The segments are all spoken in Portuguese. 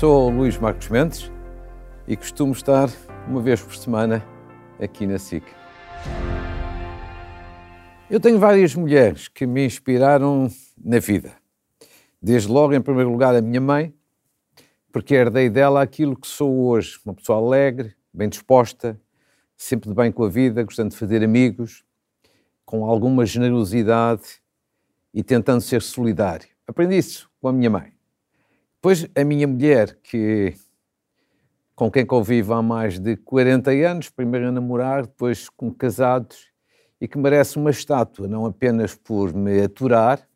Sou Luís Marcos Mendes e costumo estar uma vez por semana aqui na SIC. Eu tenho várias mulheres que me inspiraram na vida. Desde logo, em primeiro lugar, a minha mãe, porque herdei dela aquilo que sou hoje, uma pessoa alegre, bem disposta, sempre de bem com a vida, gostando de fazer amigos, com alguma generosidade e tentando ser solidário. Aprendi isso com a minha mãe. Depois, a minha mulher, que, com quem convivo há mais de 40 anos, primeiro a namorar, depois com casados, e que merece uma estátua, não apenas por me aturar,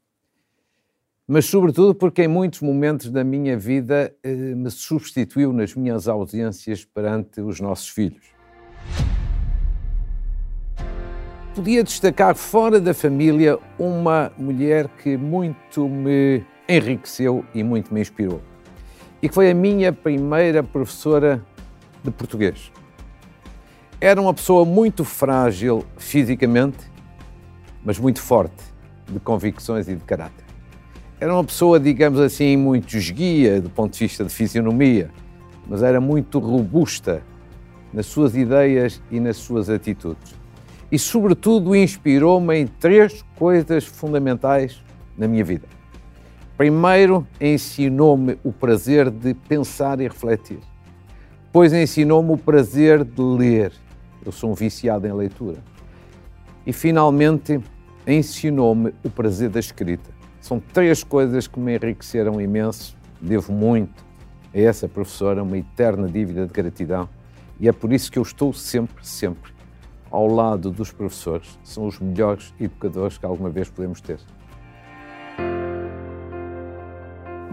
mas sobretudo porque em muitos momentos da minha vida eh, me substituiu nas minhas ausências perante os nossos filhos. Podia destacar fora da família uma mulher que muito me enriqueceu e muito me inspirou. E que foi a minha primeira professora de português. Era uma pessoa muito frágil fisicamente, mas muito forte de convicções e de caráter. Era uma pessoa, digamos assim, muito esguia do ponto de vista de fisionomia, mas era muito robusta nas suas ideias e nas suas atitudes. E, sobretudo, inspirou-me em três coisas fundamentais na minha vida. Primeiro, ensinou-me o prazer de pensar e refletir. Depois, ensinou-me o prazer de ler. Eu sou um viciado em leitura. E, finalmente, ensinou-me o prazer da escrita. São três coisas que me enriqueceram imenso. Devo muito a essa professora, uma eterna dívida de gratidão. E é por isso que eu estou sempre, sempre ao lado dos professores. São os melhores educadores que alguma vez podemos ter.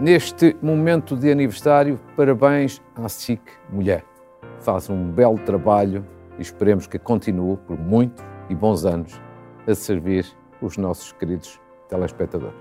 Neste momento de aniversário, parabéns à SIC Mulher. Faz um belo trabalho e esperemos que continue por muitos e bons anos a servir os nossos queridos telespectadores.